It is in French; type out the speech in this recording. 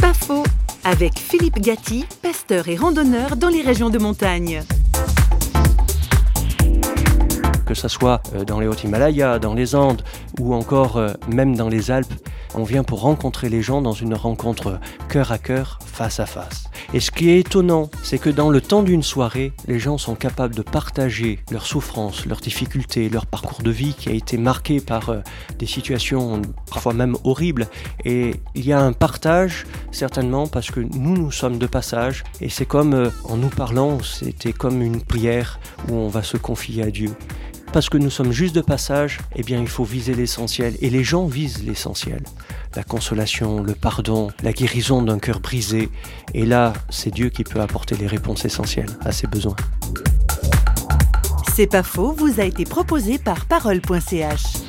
Pas faux avec Philippe Gatti, pasteur et randonneur dans les régions de montagne que ce soit euh, dans les Hautes-Himalayas, dans les Andes ou encore euh, même dans les Alpes, on vient pour rencontrer les gens dans une rencontre cœur à cœur, face à face. Et ce qui est étonnant, c'est que dans le temps d'une soirée, les gens sont capables de partager leurs souffrances, leurs difficultés, leur parcours de vie qui a été marqué par euh, des situations parfois même horribles. Et il y a un partage, certainement, parce que nous, nous sommes de passage. Et c'est comme, en nous parlant, c'était comme une prière où on va se confier à Dieu parce que nous sommes juste de passage, eh bien il faut viser l'essentiel. Et les gens visent l'essentiel. La consolation, le pardon, la guérison d'un cœur brisé. Et là, c'est Dieu qui peut apporter les réponses essentielles à ses besoins. C'est pas faux, vous a été proposé par parole.ch.